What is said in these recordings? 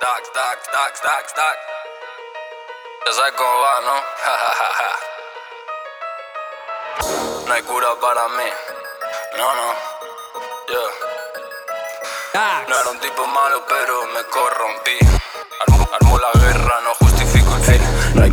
Dax, Dax, Dax, Dax, Dax. Ya sabes cómo va, ¿no? no hay cura para mí. No, no. Yo. No era un tipo malo, pero me corrompí. Armo, armo la guerra,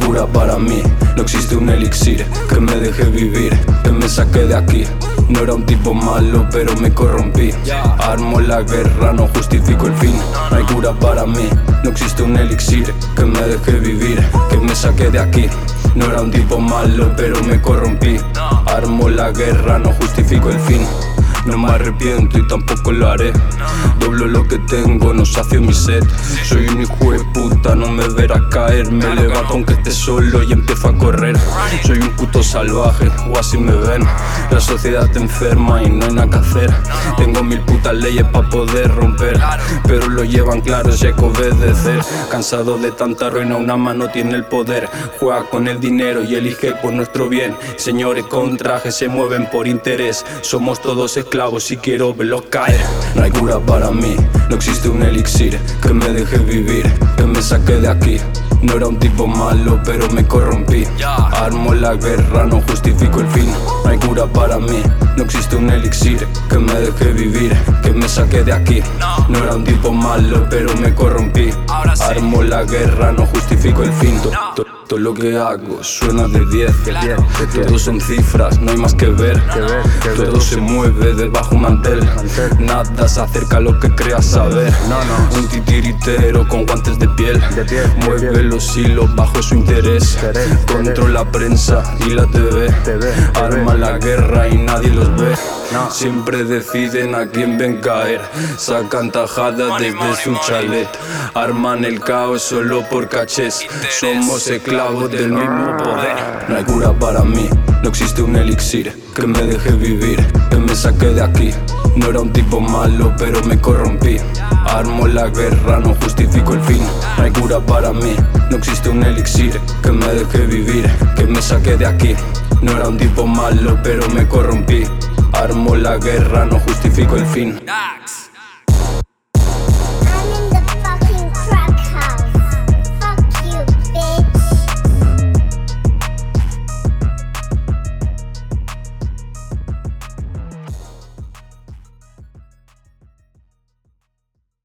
cura para mí, no existe un elixir que me deje vivir, que me saque de aquí. No era un tipo malo, pero me corrompí. Armo la guerra, no justifico el fin. No hay cura para mí, no existe un elixir que me deje vivir, que me saque de aquí. No era un tipo malo, pero me corrompí. Armo la guerra, no justifico el fin. No me arrepiento y tampoco lo haré. Doblo lo que tengo, no sacio mi sed. Soy un hijo de puta, no me verás caer. Me levanto aunque esté solo y empiezo a correr. Soy un puto salvaje, o así me ven. La sociedad te enferma y no hay nada que hacer. Tengo mil putas leyes para poder romper. Pero lo llevan claro si que obedecer. Cansado de tanta ruina, una mano tiene el poder. Juega con el dinero y elige por nuestro bien. Señores con traje se mueven por interés. Somos todos esclavos y quiero verlos caer. No hay cura para mí, no existe un elixir que me deje vivir, que me saque de aquí. No era un tipo malo, pero me corrompí. Armo la guerra, no justifico el fin. No hay cura para mí, no existe un elixir que me deje vivir, que me saque de aquí. No era un tipo malo, pero me corrompí. Armo la guerra, no justifico el fin. To- to- Todo lo que hago suena de 10. Todos son cifras, no hay más que ver. Todo se mueve debajo un mantel. Nada se acerca a lo que creas saber. Un titiritero con guantes de piel. Mueve los hilos bajo su interés. Controla la prensa y la TV. Arma la guerra y nadie los ve. Siempre deciden a quién ven caer. Sacan tajadas desde su chalet. Arman el caos solo por cachés. Somos esclavos del mismo poder. No hay cura para mí, no existe un elixir que me deje vivir, que me saque de aquí. No era un tipo malo, pero me corrompí. Armo la guerra, no justifico el fin. No hay cura para mí, no existe un elixir que me deje vivir, que me saque de aquí. No era un tipo malo, pero me corrompí. Armo la guerra, no justifico el fin.